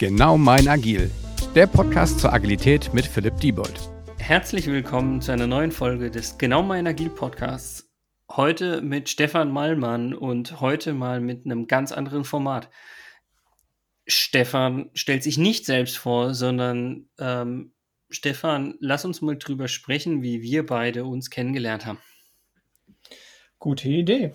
Genau mein Agil, der Podcast zur Agilität mit Philipp Diebold. Herzlich willkommen zu einer neuen Folge des Genau mein Agil Podcasts. Heute mit Stefan Mallmann und heute mal mit einem ganz anderen Format. Stefan stellt sich nicht selbst vor, sondern ähm, Stefan, lass uns mal drüber sprechen, wie wir beide uns kennengelernt haben. Gute Idee.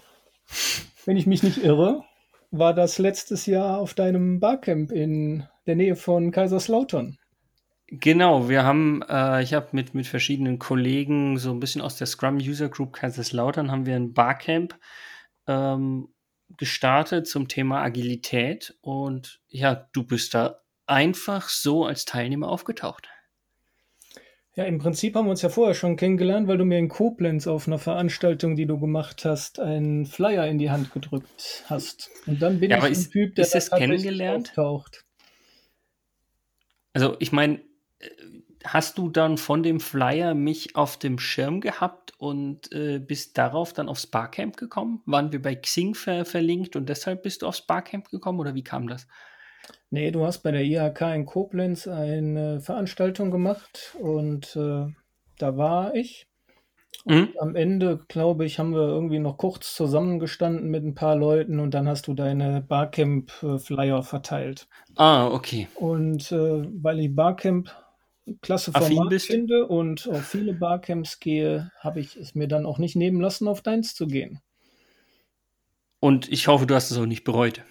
Wenn ich mich nicht irre, war das letztes Jahr auf deinem Barcamp in der Nähe von Kaiserslautern. Genau, wir haben, äh, ich habe mit, mit verschiedenen Kollegen so ein bisschen aus der Scrum User Group Kaiserslautern haben wir ein Barcamp ähm, gestartet zum Thema Agilität und ja, du bist da einfach so als Teilnehmer aufgetaucht. Ja, im Prinzip haben wir uns ja vorher schon kennengelernt, weil du mir in Koblenz auf einer Veranstaltung, die du gemacht hast, einen Flyer in die Hand gedrückt hast. Und dann bin ja, ich ein Typ, der ist das kennengelernt? auftaucht. Also ich meine, äh, hast du dann von dem Flyer mich auf dem Schirm gehabt und äh, bist darauf dann aufs Barcamp gekommen? Waren wir bei Xing ver verlinkt und deshalb bist du aufs Barcamp gekommen oder wie kam das? Nee, du hast bei der IHK in Koblenz eine Veranstaltung gemacht und äh, da war ich. Mhm. am Ende, glaube ich, haben wir irgendwie noch kurz zusammengestanden mit ein paar Leuten und dann hast du deine Barcamp-Flyer verteilt. Ah, okay. Und äh, weil ich Barcamp klasse Format finde und auf viele Barcamps gehe, habe ich es mir dann auch nicht nehmen lassen, auf deins zu gehen. Und ich hoffe, du hast es auch nicht bereut.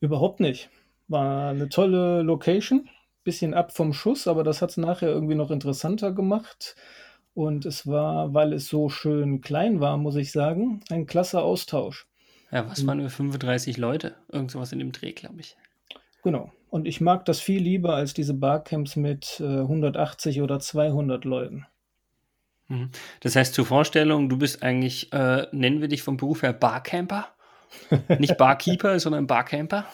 Überhaupt nicht. War eine tolle Location, bisschen ab vom Schuss, aber das hat es nachher irgendwie noch interessanter gemacht. Und es war, weil es so schön klein war, muss ich sagen, ein klasse Austausch. Ja, was waren wir? 35 Leute? Irgend sowas in dem Dreh, glaube ich. Genau. Und ich mag das viel lieber als diese Barcamps mit äh, 180 oder 200 Leuten. Mhm. Das heißt, zur Vorstellung, du bist eigentlich, äh, nennen wir dich vom Beruf her Barcamper? Nicht Barkeeper, sondern Barcamper?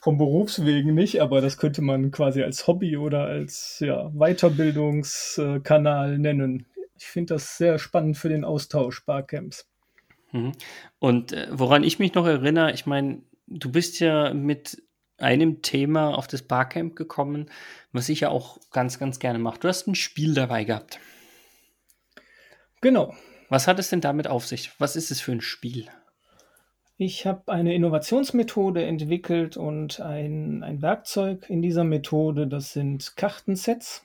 Vom Berufswegen nicht, aber das könnte man quasi als Hobby oder als ja, Weiterbildungskanal nennen. Ich finde das sehr spannend für den Austausch Barcamps. Mhm. Und äh, woran ich mich noch erinnere, ich meine, du bist ja mit einem Thema auf das Barcamp gekommen, was ich ja auch ganz, ganz gerne mache. Du hast ein Spiel dabei gehabt. Genau. Was hat es denn damit auf sich? Was ist es für ein Spiel? Ich habe eine Innovationsmethode entwickelt und ein, ein Werkzeug in dieser Methode. Das sind Kartensets.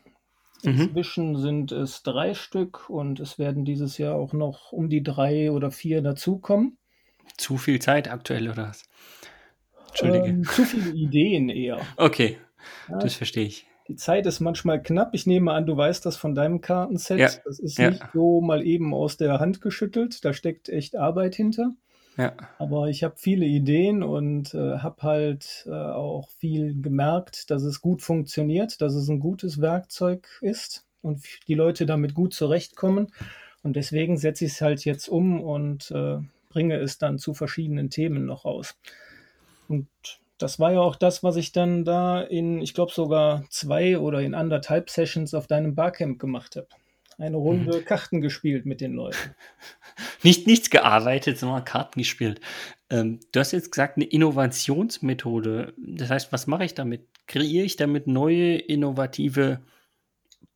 Mhm. Inzwischen sind es drei Stück und es werden dieses Jahr auch noch um die drei oder vier dazukommen. Zu viel Zeit aktuell oder was? Entschuldige. Ähm, zu viele Ideen eher. Okay, ja, das verstehe ich. Die Zeit ist manchmal knapp. Ich nehme an, du weißt das von deinem Kartenset. Ja. Das ist ja. nicht so mal eben aus der Hand geschüttelt. Da steckt echt Arbeit hinter. Ja. Aber ich habe viele Ideen und äh, habe halt äh, auch viel gemerkt, dass es gut funktioniert, dass es ein gutes Werkzeug ist und die Leute damit gut zurechtkommen. Und deswegen setze ich es halt jetzt um und äh, bringe es dann zu verschiedenen Themen noch raus. Und das war ja auch das, was ich dann da in, ich glaube sogar zwei oder in anderthalb Sessions auf deinem Barcamp gemacht habe eine Runde. Karten gespielt mit den Leuten. Nicht nichts gearbeitet, sondern Karten gespielt. Ähm, du hast jetzt gesagt, eine Innovationsmethode. Das heißt, was mache ich damit? Kreiere ich damit neue, innovative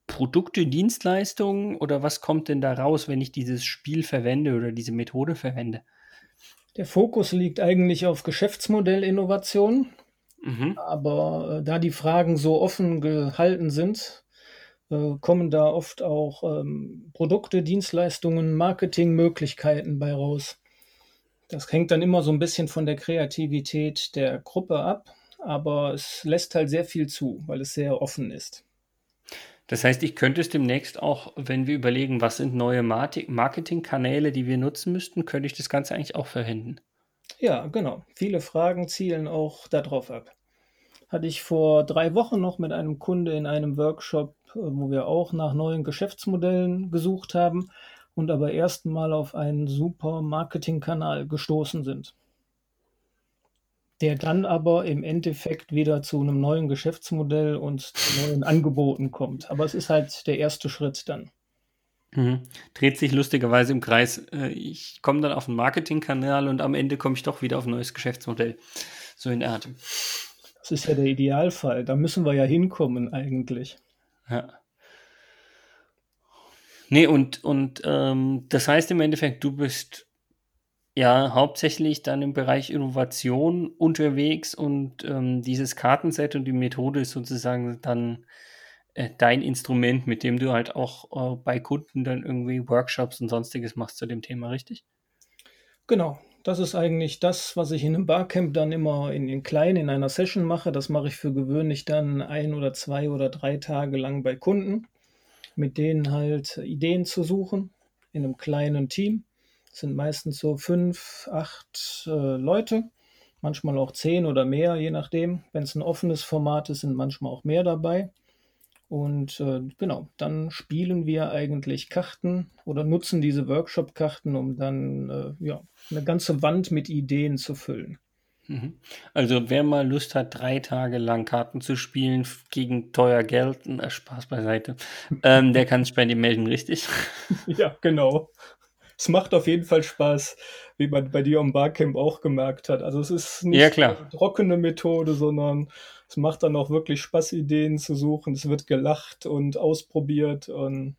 Produkte, Dienstleistungen oder was kommt denn da raus, wenn ich dieses Spiel verwende oder diese Methode verwende? Der Fokus liegt eigentlich auf Geschäftsmodellinnovation. Mhm. Aber äh, da die Fragen so offen gehalten sind, äh, kommen da oft auch ähm, Produkte, Dienstleistungen, Marketingmöglichkeiten bei raus. Das hängt dann immer so ein bisschen von der Kreativität der Gruppe ab, aber es lässt halt sehr viel zu, weil es sehr offen ist. Das heißt, ich könnte es demnächst auch, wenn wir überlegen, was sind neue Marketingkanäle, die wir nutzen müssten, könnte ich das Ganze eigentlich auch verwenden. Ja, genau. Viele Fragen zielen auch darauf ab. Hatte ich vor drei Wochen noch mit einem Kunde in einem Workshop äh, wo wir auch nach neuen Geschäftsmodellen gesucht haben und aber erstmal auf einen super Marketingkanal gestoßen sind. Der dann aber im Endeffekt wieder zu einem neuen Geschäftsmodell und zu neuen Angeboten kommt. Aber es ist halt der erste Schritt dann. Mhm. Dreht sich lustigerweise im Kreis. Äh, ich komme dann auf einen Marketingkanal und am Ende komme ich doch wieder auf ein neues Geschäftsmodell. So in Art. Das ist ja der Idealfall. Da müssen wir ja hinkommen eigentlich. Ja. Nee, und, und ähm, das heißt im Endeffekt, du bist ja hauptsächlich dann im Bereich Innovation unterwegs und ähm, dieses Kartenset und die Methode ist sozusagen dann äh, dein Instrument, mit dem du halt auch äh, bei Kunden dann irgendwie Workshops und sonstiges machst zu dem Thema, richtig? Genau, das ist eigentlich das, was ich in einem Barcamp dann immer in den kleinen, in einer Session mache. Das mache ich für gewöhnlich dann ein oder zwei oder drei Tage lang bei Kunden, mit denen halt Ideen zu suchen in einem kleinen Team. Das sind meistens so fünf, acht äh, Leute, manchmal auch zehn oder mehr, je nachdem. Wenn es ein offenes Format ist, sind manchmal auch mehr dabei. Und äh, genau, dann spielen wir eigentlich Karten oder nutzen diese Workshop-Karten, um dann äh, ja, eine ganze Wand mit Ideen zu füllen. Mhm. Also wer mal Lust hat, drei Tage lang Karten zu spielen gegen teuer Geld, äh, Spaß beiseite, ähm, der kann sich bei dir melden, richtig? ja, genau. Es macht auf jeden Fall Spaß, wie man bei dir am Barcamp auch gemerkt hat. Also es ist nicht ja, eine trockene Methode, sondern es macht dann auch wirklich Spaß, Ideen zu suchen. Es wird gelacht und ausprobiert. Und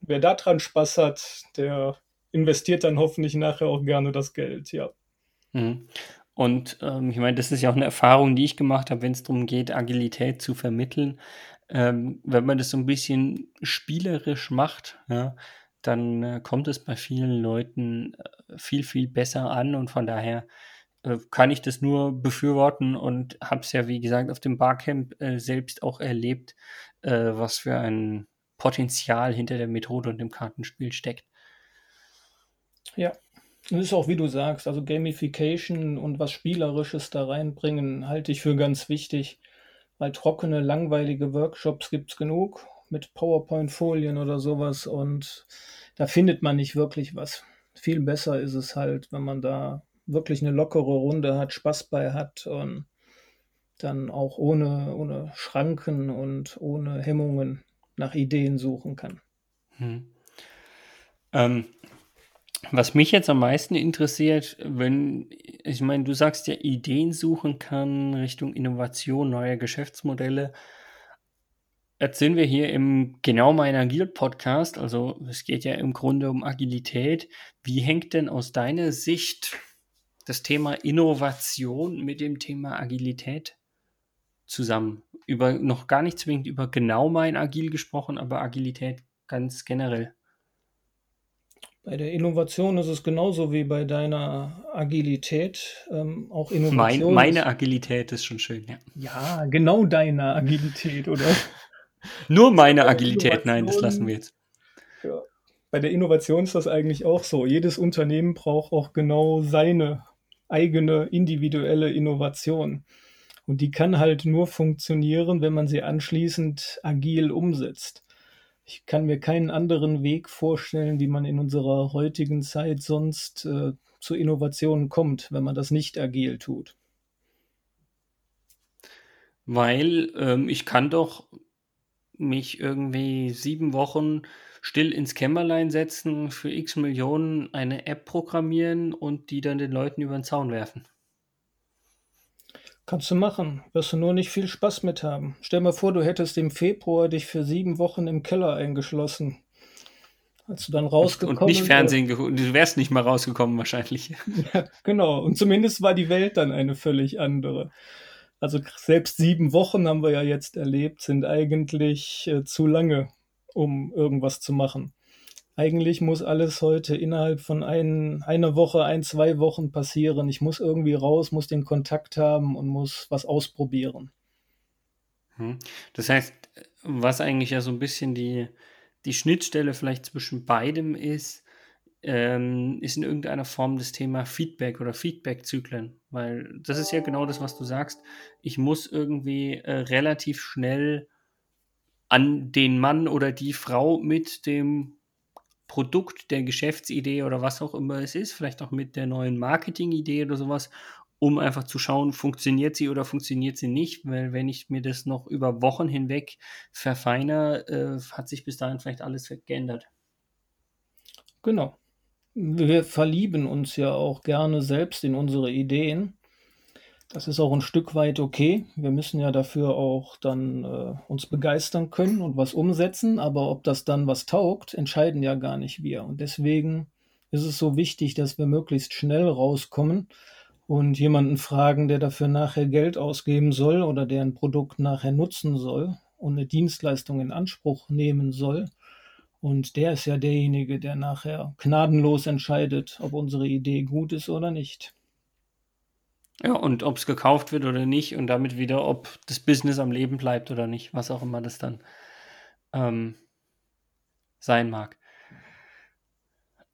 wer daran Spaß hat, der investiert dann hoffentlich nachher auch gerne das Geld, ja. Mhm. Und ähm, ich meine, das ist ja auch eine Erfahrung, die ich gemacht habe, wenn es darum geht, Agilität zu vermitteln. Ähm, wenn man das so ein bisschen spielerisch macht, ja, dann äh, kommt es bei vielen Leuten äh, viel, viel besser an und von daher äh, kann ich das nur befürworten und habe es ja, wie gesagt, auf dem Barcamp äh, selbst auch erlebt, äh, was für ein Potenzial hinter der Methode und dem Kartenspiel steckt. Ja, das ist auch wie du sagst, also Gamification und was Spielerisches da reinbringen, halte ich für ganz wichtig, weil trockene, langweilige Workshops gibt es genug mit PowerPoint-Folien oder sowas und da findet man nicht wirklich was. Viel besser ist es halt, wenn man da wirklich eine lockere Runde hat, Spaß bei hat und dann auch ohne, ohne Schranken und ohne Hemmungen nach Ideen suchen kann. Hm. Ähm, was mich jetzt am meisten interessiert, wenn, ich meine, du sagst ja, Ideen suchen kann Richtung Innovation, neue Geschäftsmodelle. Jetzt sind wir hier im Genau mein Agil Podcast, also es geht ja im Grunde um Agilität. Wie hängt denn aus deiner Sicht das Thema Innovation mit dem Thema Agilität zusammen. Über noch gar nicht zwingend über genau mein Agil gesprochen, aber Agilität ganz generell. Bei der Innovation ist es genauso wie bei deiner Agilität. Ähm, auch Innovation. Mein, meine Agilität ist schon schön, ja. Ja, genau deine Agilität, oder? Nur meine Agilität, nein, das lassen wir jetzt. Ja. Bei der Innovation ist das eigentlich auch so. Jedes Unternehmen braucht auch genau seine eigene individuelle Innovation. Und die kann halt nur funktionieren, wenn man sie anschließend agil umsetzt. Ich kann mir keinen anderen Weg vorstellen, wie man in unserer heutigen Zeit sonst äh, zu Innovationen kommt, wenn man das nicht agil tut. Weil ähm, ich kann doch mich irgendwie sieben Wochen still ins Kämmerlein setzen, für x Millionen eine App programmieren und die dann den Leuten über den Zaun werfen. Kannst du machen, wirst du nur nicht viel Spaß mit haben. Stell dir vor, du hättest im Februar dich für sieben Wochen im Keller eingeschlossen. Als du dann rausgekommen Und nicht Fernsehen geguckt, du wärst nicht mal rausgekommen wahrscheinlich. Ja, genau. Und zumindest war die Welt dann eine völlig andere. Also selbst sieben Wochen haben wir ja jetzt erlebt, sind eigentlich äh, zu lange, um irgendwas zu machen. Eigentlich muss alles heute innerhalb von ein, einer Woche, ein, zwei Wochen passieren. Ich muss irgendwie raus, muss den Kontakt haben und muss was ausprobieren. Hm. Das heißt, was eigentlich ja so ein bisschen die, die Schnittstelle vielleicht zwischen beidem ist, ähm, ist in irgendeiner Form das Thema Feedback oder Feedback-Zyklen. Weil das ist ja genau das, was du sagst. Ich muss irgendwie äh, relativ schnell an den Mann oder die Frau mit dem Produkt, der Geschäftsidee oder was auch immer es ist, vielleicht auch mit der neuen Marketingidee oder sowas, um einfach zu schauen, funktioniert sie oder funktioniert sie nicht, weil wenn ich mir das noch über Wochen hinweg verfeiner, äh, hat sich bis dahin vielleicht alles geändert. Genau. Wir verlieben uns ja auch gerne selbst in unsere Ideen. Das ist auch ein Stück weit okay. Wir müssen ja dafür auch dann äh, uns begeistern können und was umsetzen, aber ob das dann was taugt, entscheiden ja gar nicht wir. Und deswegen ist es so wichtig, dass wir möglichst schnell rauskommen und jemanden fragen, der dafür nachher Geld ausgeben soll oder der ein Produkt nachher nutzen soll und eine Dienstleistung in Anspruch nehmen soll. Und der ist ja derjenige, der nachher gnadenlos entscheidet, ob unsere Idee gut ist oder nicht. Ja, und ob es gekauft wird oder nicht und damit wieder, ob das Business am Leben bleibt oder nicht, was auch immer das dann ähm, sein mag.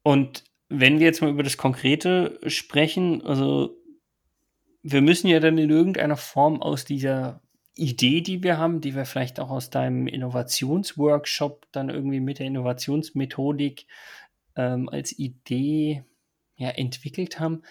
Und wenn wir jetzt mal über das Konkrete sprechen, also wir müssen ja dann in irgendeiner Form aus dieser Idee, die wir haben, die wir vielleicht auch aus deinem Innovationsworkshop dann irgendwie mit der Innovationsmethodik ähm, als Idee ja, entwickelt haben,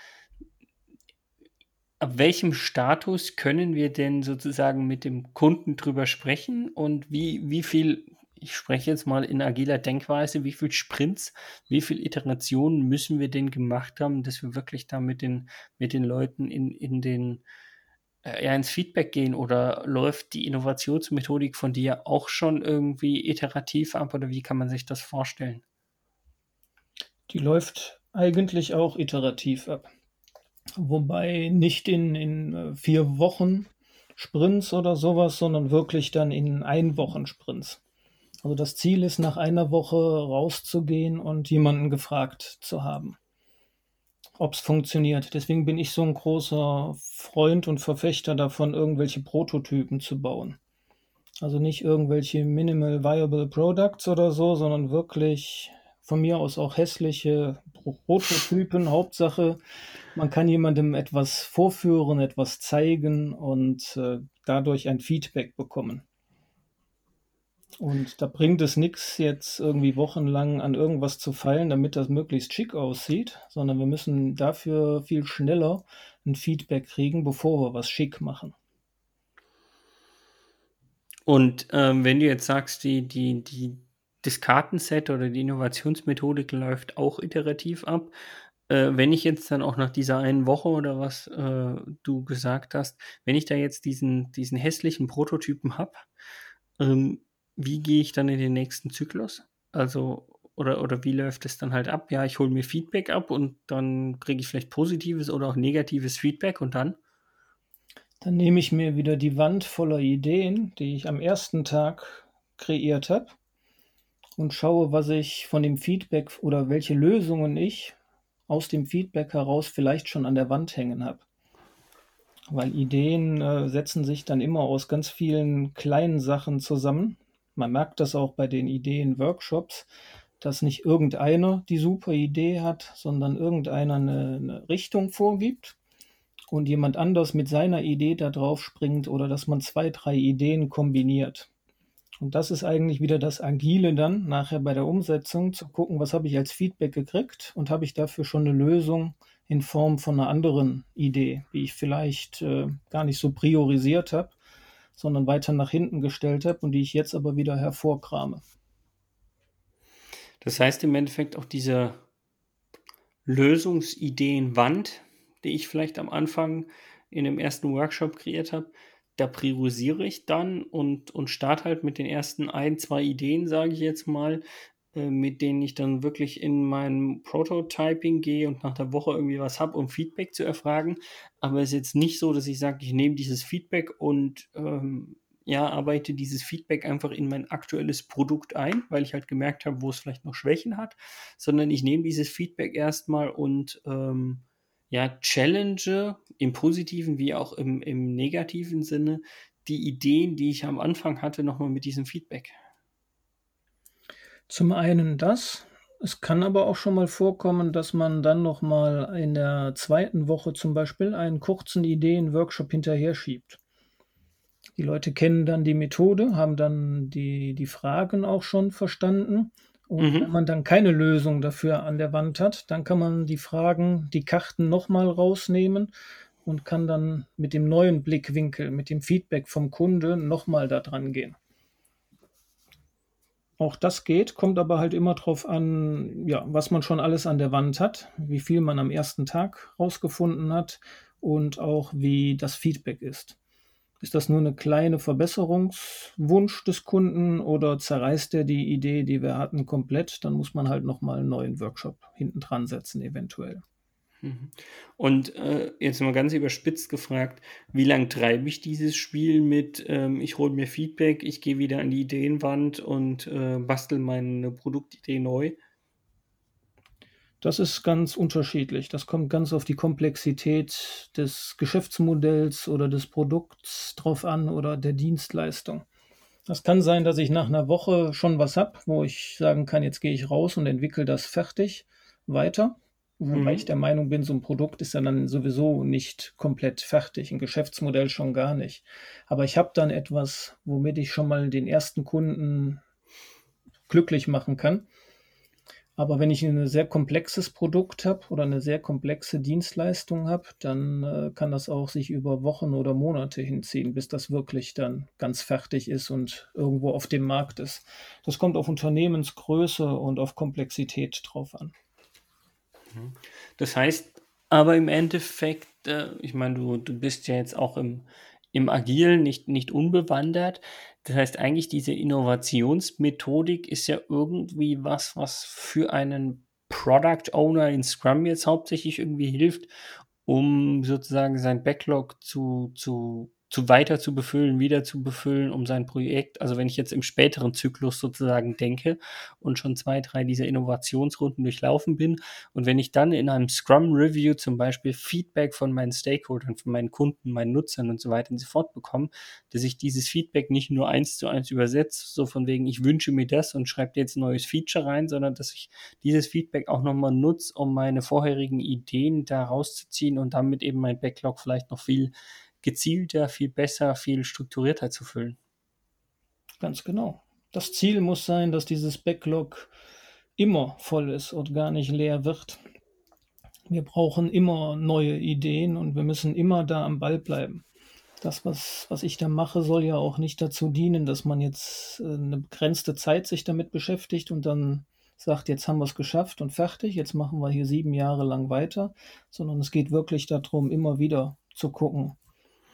ab welchem Status können wir denn sozusagen mit dem Kunden drüber sprechen und wie, wie viel, ich spreche jetzt mal in agiler Denkweise, wie viel Sprints, wie viel Iterationen müssen wir denn gemacht haben, dass wir wirklich da mit den, mit den Leuten in, in den, äh, ja, ins Feedback gehen oder läuft die Innovationsmethodik von dir auch schon irgendwie iterativ ab oder wie kann man sich das vorstellen? Die läuft eigentlich auch iterativ ab. Wobei nicht in, in äh, vier Wochen Sprints oder sowas, sondern wirklich dann in ein Wochen Sprints. Also das Ziel ist, nach einer Woche rauszugehen und jemanden gefragt zu haben, ob es funktioniert. Deswegen bin ich so ein großer Freund und Verfechter davon, irgendwelche Prototypen zu bauen. Also nicht irgendwelche Minimal Viable Products oder so, sondern wirklich von mir aus auch hässliche Prototypen. Hauptsache, man kann jemandem etwas vorführen, etwas zeigen und äh, dadurch ein Feedback bekommen. Und da bringt es nichts, jetzt irgendwie wochenlang an irgendwas zu feilen, damit das möglichst schick aussieht, sondern wir müssen dafür viel schneller ein Feedback kriegen, bevor wir was schick machen. Und ähm, wenn du jetzt sagst, die, die, die, das Kartenset oder die Innovationsmethodik läuft auch iterativ ab. Äh, wenn ich jetzt dann auch nach dieser einen Woche oder was äh, du gesagt hast, wenn ich da jetzt diesen, diesen hässlichen Prototypen habe, ähm, wie gehe ich dann in den nächsten Zyklus? Also, oder, oder wie läuft es dann halt ab? Ja, ich hole mir Feedback ab und dann kriege ich vielleicht positives oder auch negatives Feedback und dann? Dann nehme ich mir wieder die Wand voller Ideen, die ich am ersten Tag kreiert habe und schaue, was ich von dem Feedback oder welche Lösungen ich aus dem Feedback heraus vielleicht schon an der Wand hängen habe. Weil Ideen äh, setzen sich dann immer aus ganz vielen kleinen Sachen zusammen. Man merkt das auch bei den Ideen-Workshops, dass nicht irgendeiner die super Idee hat, sondern irgendeiner eine, eine Richtung vorgibt und jemand anders mit seiner Idee da drauf springt oder dass man zwei, drei Ideen kombiniert. Und das ist eigentlich wieder das Agile dann nachher bei der Umsetzung, zu gucken, was habe ich als Feedback gekriegt und habe ich dafür schon eine Lösung in Form von einer anderen Idee, die ich vielleicht äh, gar nicht so priorisiert habe, sondern weiter nach hinten gestellt habe und die ich jetzt aber wieder hervorkrame. Das heißt im Endeffekt auch diese Lösungsideenwand, die ich vielleicht am Anfang in dem ersten Workshop kreiert habe, da priorisiere ich dann und, und starte halt mit den ersten ein, zwei Ideen, sage ich jetzt mal, äh, mit denen ich dann wirklich in mein Prototyping gehe und nach der Woche irgendwie was habe, um Feedback zu erfragen. Aber es ist jetzt nicht so, dass ich sage, ich nehme dieses Feedback und ähm, ja, arbeite dieses Feedback einfach in mein aktuelles Produkt ein, weil ich halt gemerkt habe, wo es vielleicht noch Schwächen hat, sondern ich nehme dieses Feedback erstmal und ähm, ja, challenge im positiven wie auch im, im negativen Sinne die Ideen, die ich am Anfang hatte, nochmal mit diesem Feedback? Zum einen das. Es kann aber auch schon mal vorkommen, dass man dann nochmal in der zweiten Woche zum Beispiel einen kurzen Ideen-Workshop hinterher schiebt. Die Leute kennen dann die Methode, haben dann die, die Fragen auch schon verstanden und mhm. wenn man dann keine Lösung dafür an der Wand hat, dann kann man die Fragen, die Karten nochmal rausnehmen und kann dann mit dem neuen Blickwinkel, mit dem Feedback vom Kunde nochmal da dran gehen. Auch das geht, kommt aber halt immer drauf an, ja, was man schon alles an der Wand hat, wie viel man am ersten Tag rausgefunden hat und auch wie das Feedback ist. Ist das nur eine kleine Verbesserungswunsch des Kunden oder zerreißt er die Idee, die wir hatten, komplett? Dann muss man halt nochmal einen neuen Workshop hinten dran setzen, eventuell. Mhm. Und äh, jetzt mal ganz überspitzt gefragt, wie lange treibe ich dieses Spiel mit, ähm, ich hole mir Feedback, ich gehe wieder an die Ideenwand und äh, bastel meine Produktidee neu? Das ist ganz unterschiedlich. Das kommt ganz auf die Komplexität des Geschäftsmodells oder des Produkts drauf an oder der Dienstleistung. Das kann sein, dass ich nach einer Woche schon was habe, wo ich sagen kann, jetzt gehe ich raus und entwickle das fertig weiter. Wobei mhm. ich der Meinung bin, so ein Produkt ist ja dann sowieso nicht komplett fertig, ein Geschäftsmodell schon gar nicht. Aber ich habe dann etwas, womit ich schon mal den ersten Kunden glücklich machen kann aber wenn ich ein sehr komplexes Produkt habe oder eine sehr komplexe Dienstleistung habe, dann äh, kann das auch sich über Wochen oder Monate hinziehen, bis das wirklich dann ganz fertig ist und irgendwo auf dem Markt ist. Das kommt auf Unternehmensgröße und auf Komplexität drauf an. Mhm. Das heißt aber im Endeffekt, äh, ich meine, du, du bist ja jetzt auch im, im Agilen nicht, nicht unbewandert. Das heißt, eigentlich diese Innovationsmethodik ist ja irgendwie was, was für einen Product Owner in Scrum jetzt hauptsächlich irgendwie hilft, um sozusagen sein Backlog zu, zu zu weiter zu befüllen, wieder zu befüllen, um sein Projekt, also wenn ich jetzt im späteren Zyklus sozusagen denke und schon zwei, drei dieser Innovationsrunden durchlaufen bin und wenn ich dann in einem Scrum Review zum Beispiel Feedback von meinen Stakeholdern, von meinen Kunden, meinen Nutzern und so weiter und so fort bekomme, dass ich dieses Feedback nicht nur eins zu eins übersetze, so von wegen, ich wünsche mir das und schreibe jetzt ein neues Feature rein, sondern dass ich dieses Feedback auch nochmal nutze, um meine vorherigen Ideen da rauszuziehen und damit eben mein Backlog vielleicht noch viel gezielter, viel besser, viel strukturierter zu füllen. Ganz genau. Das Ziel muss sein, dass dieses Backlog immer voll ist und gar nicht leer wird. Wir brauchen immer neue Ideen und wir müssen immer da am Ball bleiben. Das, was, was ich da mache, soll ja auch nicht dazu dienen, dass man jetzt äh, eine begrenzte Zeit sich damit beschäftigt und dann sagt, jetzt haben wir es geschafft und fertig, jetzt machen wir hier sieben Jahre lang weiter, sondern es geht wirklich darum, immer wieder zu gucken,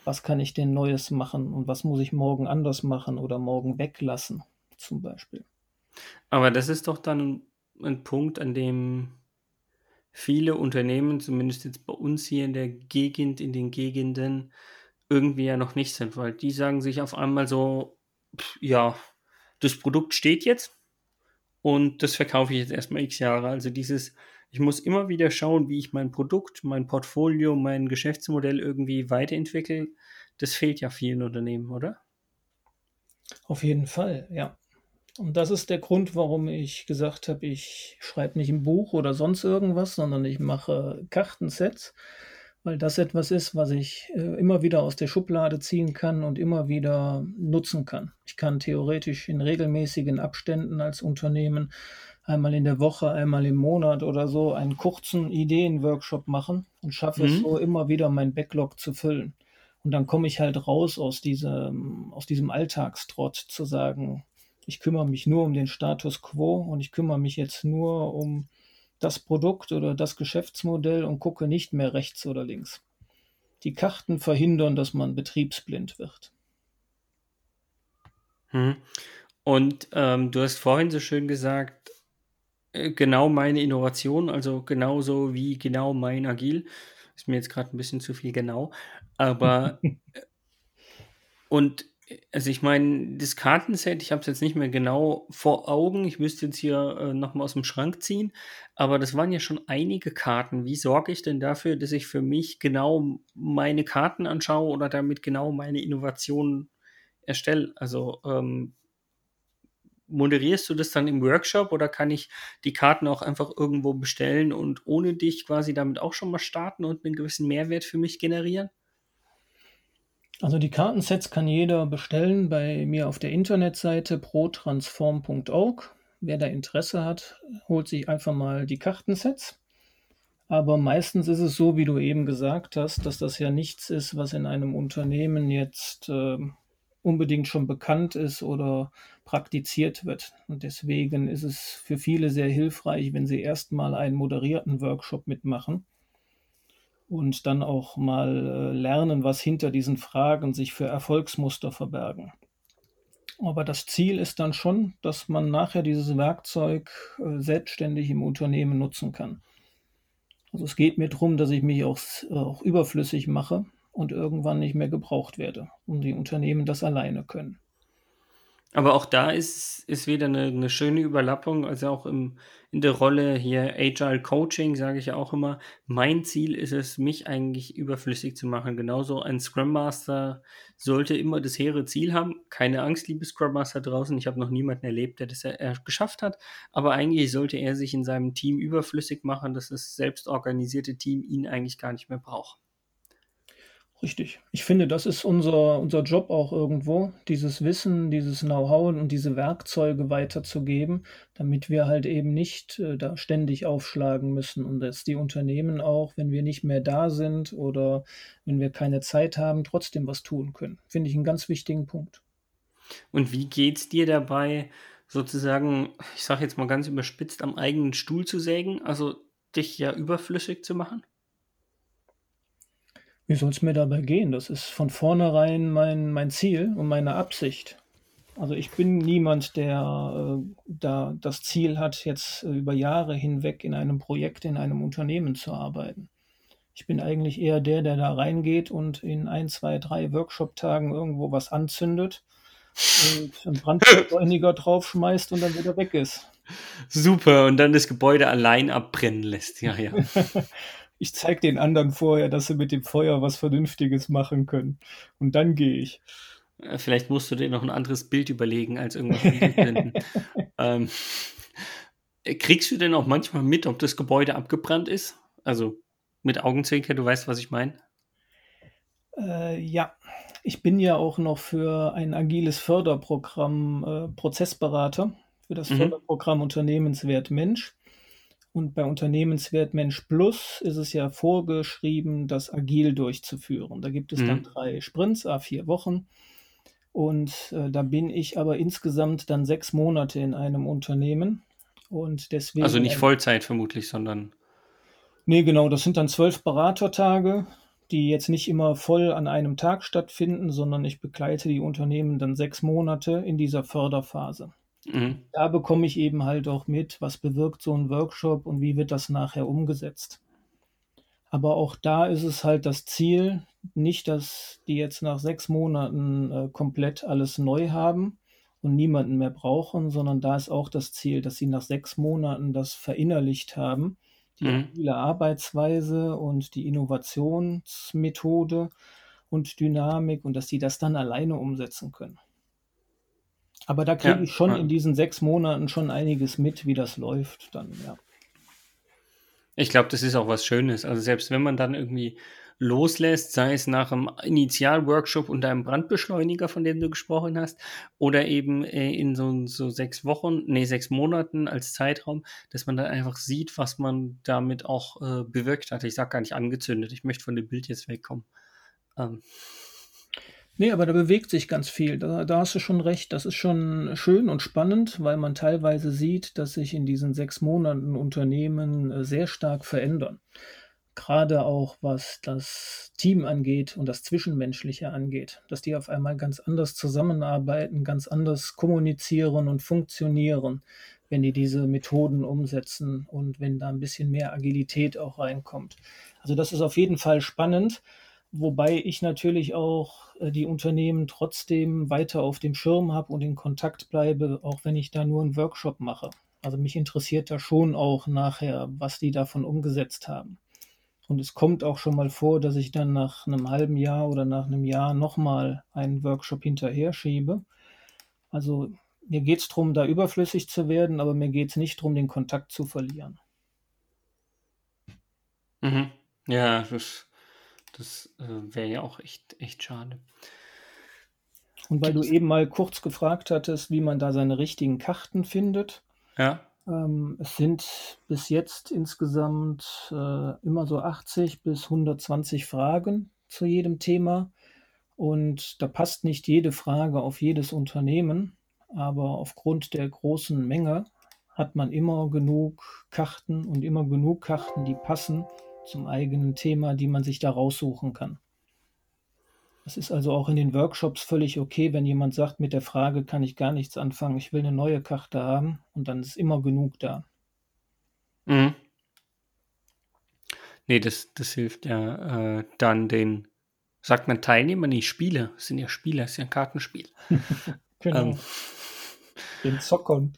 was kann ich denn Neues machen und was muss ich morgen anders machen oder morgen weglassen, zum Beispiel. Aber das ist doch dann ein Punkt, an dem viele Unternehmen, zumindest jetzt bei uns hier in der Gegend, in den Gegenden, irgendwie ja noch nicht sind, weil die sagen sich auf einmal so, ja, das Produkt steht jetzt und das verkaufe ich jetzt erstmal x Jahre. Also dieses, ich muss immer wieder schauen, wie ich mein Produkt, mein Portfolio, mein Geschäftsmodell irgendwie weiterentwickle. Das fehlt ja vielen Unternehmen, oder? Auf jeden Fall, ja. Und das ist der Grund, warum ich gesagt habe, ich schreibe nicht ein Buch oder sonst irgendwas, sondern ich mache Kartensets, weil das etwas ist, was ich äh, immer wieder aus der Schublade ziehen kann und immer wieder nutzen kann. Ich kann theoretisch in regelmäßigen Abständen als Unternehmen einmal in der Woche, einmal im Monat oder so einen kurzen Ideenworkshop machen und schaffe mhm. es so immer wieder mein Backlog zu füllen. Und dann komme ich halt raus aus diesem, aus diesem Alltagstrott zu sagen, ich kümmere mich nur um den Status quo und ich kümmere mich jetzt nur um das Produkt oder das Geschäftsmodell und gucke nicht mehr rechts oder links. Die Karten verhindern, dass man betriebsblind wird. Hm. Und ähm, du hast vorhin so schön gesagt, genau meine Innovation, also genauso wie genau mein Agil. Ist mir jetzt gerade ein bisschen zu viel genau. Aber äh, und also ich meine, das Kartenset, ich habe es jetzt nicht mehr genau vor Augen. Ich müsste jetzt hier äh, nochmal aus dem Schrank ziehen. Aber das waren ja schon einige Karten. Wie sorge ich denn dafür, dass ich für mich genau meine Karten anschaue oder damit genau meine Innovationen erstelle? Also ähm, moderierst du das dann im Workshop oder kann ich die Karten auch einfach irgendwo bestellen und ohne dich quasi damit auch schon mal starten und einen gewissen Mehrwert für mich generieren? Also die Kartensets kann jeder bestellen bei mir auf der Internetseite protransform.org. Wer da Interesse hat, holt sich einfach mal die Kartensets. Aber meistens ist es so, wie du eben gesagt hast, dass das ja nichts ist, was in einem Unternehmen jetzt äh, unbedingt schon bekannt ist oder praktiziert wird. Und deswegen ist es für viele sehr hilfreich, wenn sie erstmal einen moderierten Workshop mitmachen. und dann auch mal äh, lernen, was hinter diesen Fragen sich für Erfolgsmuster verbergen. Aber das Ziel ist dann schon, dass man nachher dieses Werkzeug äh, selbstständig im Unternehmen nutzen kann. Also es geht mir darum, dass ich mich auch, auch überflüssig mache und irgendwann nicht mehr gebraucht werde und die Unternehmen das alleine können. Aber auch da ist, ist wieder eine, eine schöne Überlappung, also auch im, in der Rolle hier Agile Coaching, sage ich ja auch immer. Mein Ziel ist es, mich eigentlich überflüssig zu machen. Genauso ein Scrum Master sollte immer das hehre Ziel haben. Keine Angst, liebe Scrum Master draußen. Ich habe noch niemanden erlebt, der das er, geschafft hat. Aber eigentlich sollte er sich in seinem Team überflüssig machen, dass das selbstorganisierte Team ihn eigentlich gar nicht mehr braucht. Richtig. Ich finde, das ist unser, unser Job auch irgendwo, dieses Wissen, dieses Know-how und diese Werkzeuge weiterzugeben, damit wir halt eben nicht äh, da ständig aufschlagen müssen und dass die Unternehmen auch, wenn wir nicht mehr da sind oder wenn wir keine Zeit haben, trotzdem was tun können. Finde ich einen ganz wichtigen Punkt. Und wie geht es dir dabei, sozusagen, ich sage jetzt mal ganz überspitzt, am eigenen Stuhl zu sägen, also dich ja überflüssig zu machen? Wie soll es mir dabei gehen? Das ist von vornherein mein, mein Ziel und meine Absicht. Also ich bin niemand, der äh, da das Ziel hat, jetzt äh, über Jahre hinweg in einem Projekt, in einem Unternehmen zu arbeiten. Ich bin eigentlich eher der, der da reingeht und in ein, zwei, drei Workshop-Tagen irgendwo was anzündet und einen Brandbeschleuniger draufschmeißt und dann wieder weg ist. Super, und dann das Gebäude allein abbrennen lässt. Ja, ja. ich zeige den anderen vorher, dass sie mit dem Feuer was Vernünftiges machen können. Und dann gehe ich. Äh, vielleicht musst du dir noch ein anderes Bild überlegen, als irgendwas finden. ähm, kriegst du denn auch manchmal mit, ob das Gebäude abgebrannt ist? Also mit Augenzwinker, du weißt, was ich meine? Äh, ja, ich bin ja auch noch für ein agiles Förderprogramm äh, Prozessberater für das mhm. Förderprogramm Unternehmenswert Mensch. Und bei Unternehmenswert Mensch Plus ist es ja vorgeschrieben, das agil durchzuführen. Da gibt es mhm. dann drei Sprints, a vier Wochen. Und äh, da bin ich aber insgesamt dann sechs Monate in einem Unternehmen. Und deswegen. Also nicht Vollzeit vermutlich, sondern. Nee, genau, das sind dann zwölf Beratertage, die jetzt nicht immer voll an einem Tag stattfinden, sondern ich begleite die Unternehmen dann sechs Monate in dieser Förderphase. Mhm. Da bekomme ich eben halt auch mit, was bewirkt so ein Workshop und wie wird das nachher umgesetzt. Aber auch da ist es halt das Ziel, nicht, dass die jetzt nach sechs Monaten äh, komplett alles neu haben und niemanden mehr brauchen, sondern da ist auch das Ziel, dass sie nach sechs Monaten das verinnerlicht haben, die mhm. agile Arbeitsweise und die Innovationsmethode und Dynamik und dass sie das dann alleine umsetzen können. Aber da kriege ja, ich schon ja. in diesen sechs Monaten schon einiges mit, wie das läuft dann, ja. Ich glaube, das ist auch was Schönes. Also selbst wenn man dann irgendwie loslässt, sei es nach einem Initialworkshop unter einem Brandbeschleuniger, von dem du gesprochen hast, oder eben äh, in so, so sechs Wochen, nee, sechs Monaten als Zeitraum, dass man dann einfach sieht, was man damit auch äh, bewirkt hat. Ich sage gar nicht angezündet, ich möchte von dem Bild jetzt wegkommen. Ähm. Nee, aber da bewegt sich ganz viel. Da, da hast du schon recht. Das ist schon schön und spannend, weil man teilweise sieht, dass sich in diesen sechs Monaten Unternehmen äh, sehr stark verändern. Gerade auch was das Team angeht und das Zwischenmenschliche angeht, dass die auf einmal ganz anders zusammenarbeiten, ganz anders kommunizieren und funktionieren, wenn die diese Methoden umsetzen und wenn da ein bisschen mehr Agilität auch reinkommt. Also das ist auf jeden Fall spannend. Wobei ich natürlich auch äh, die Unternehmen trotzdem weiter auf dem Schirm habe und in Kontakt bleibe, auch wenn ich da nur einen Workshop mache. Also mich interessiert da schon auch nachher, was die davon umgesetzt haben. Und es kommt auch schon mal vor, dass ich dann nach einem halben Jahr oder nach einem Jahr nochmal einen Workshop hinterher schiebe. Also mir geht es darum, da überflüssig zu werden, aber mir geht es nicht darum, den Kontakt zu verlieren. Mhm. Ja, das das äh, wäre ja auch echt, echt schade. Und weil Gibt's? du eben mal kurz gefragt hattest, wie man da seine richtigen Karten findet. Ja. Ähm, es sind bis jetzt insgesamt äh, immer so 80 bis 120 Fragen zu jedem Thema. Und da passt nicht jede Frage auf jedes Unternehmen, aber aufgrund der großen Menge hat man immer genug Karten und immer genug Karten, die passen zum eigenen Thema, die man sich da raussuchen kann. Es ist also auch in den Workshops völlig okay, wenn jemand sagt, mit der Frage kann ich gar nichts anfangen, ich will eine neue Karte haben und dann ist immer genug da. Mhm. Nee, das, das hilft ja äh, dann den, sagt man Teilnehmer, nee, Spiele, das sind ja Spiele, das ist ja ein Kartenspiel. genau. Ähm, den Zockern.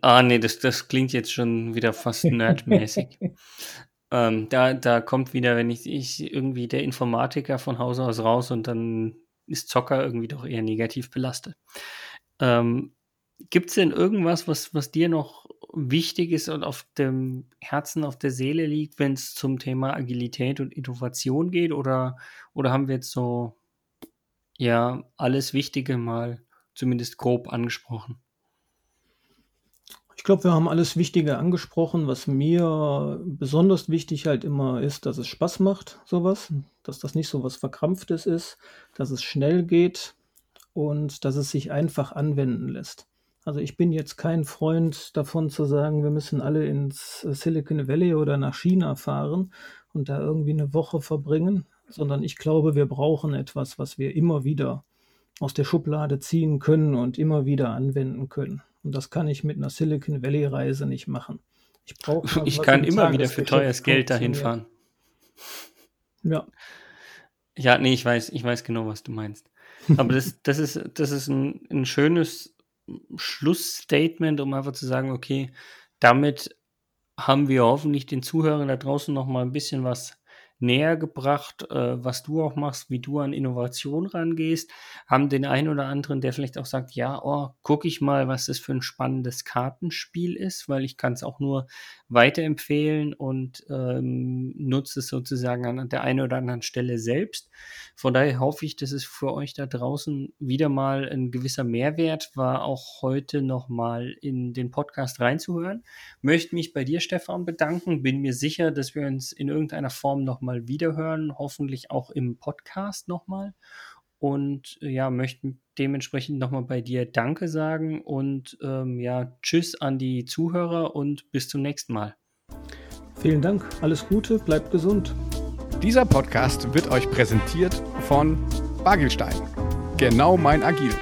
Ah, nee, das, das klingt jetzt schon wieder fast nerdmäßig. Ähm, da, da kommt wieder, wenn ich, ich irgendwie der Informatiker von Haus aus raus und dann ist Zocker irgendwie doch eher negativ belastet. Ähm, Gibt es denn irgendwas, was, was dir noch wichtig ist und auf dem Herzen, auf der Seele liegt, wenn es zum Thema Agilität und Innovation geht? Oder, oder haben wir jetzt so, ja, alles Wichtige mal zumindest grob angesprochen? Ich glaube, wir haben alles Wichtige angesprochen. Was mir besonders wichtig halt immer ist, dass es Spaß macht, sowas. Dass das nicht so was Verkrampftes ist, dass es schnell geht und dass es sich einfach anwenden lässt. Also ich bin jetzt kein Freund davon zu sagen, wir müssen alle ins Silicon Valley oder nach China fahren und da irgendwie eine Woche verbringen, sondern ich glaube, wir brauchen etwas, was wir immer wieder aus der Schublade ziehen können und immer wieder anwenden können. Und das kann ich mit einer Silicon Valley Reise nicht machen. Ich brauche. Ich kann immer wieder für teures Geld dahin fahren. Ja. Ja, nee, ich weiß, ich weiß genau, was du meinst. Aber das, das ist, das ist ein, ein schönes Schlussstatement, um einfach zu sagen, okay, damit haben wir hoffentlich den Zuhörern da draußen noch mal ein bisschen was näher gebracht, äh, was du auch machst, wie du an Innovation rangehst, haben den einen oder anderen, der vielleicht auch sagt, ja, oh, gucke ich mal, was das für ein spannendes Kartenspiel ist, weil ich kann es auch nur weiterempfehlen und ähm, nutze es sozusagen an der einen oder anderen Stelle selbst. Von daher hoffe ich, dass es für euch da draußen wieder mal ein gewisser Mehrwert war, auch heute nochmal in den Podcast reinzuhören. Möchte mich bei dir, Stefan, bedanken. Bin mir sicher, dass wir uns in irgendeiner Form nochmal wiederhören, hoffentlich auch im Podcast nochmal. Und ja, möchten dementsprechend nochmal bei dir Danke sagen und ähm, ja, Tschüss an die Zuhörer und bis zum nächsten Mal. Vielen Dank, alles Gute, bleibt gesund. Dieser Podcast wird euch präsentiert von Bagelstein. Genau mein Agil.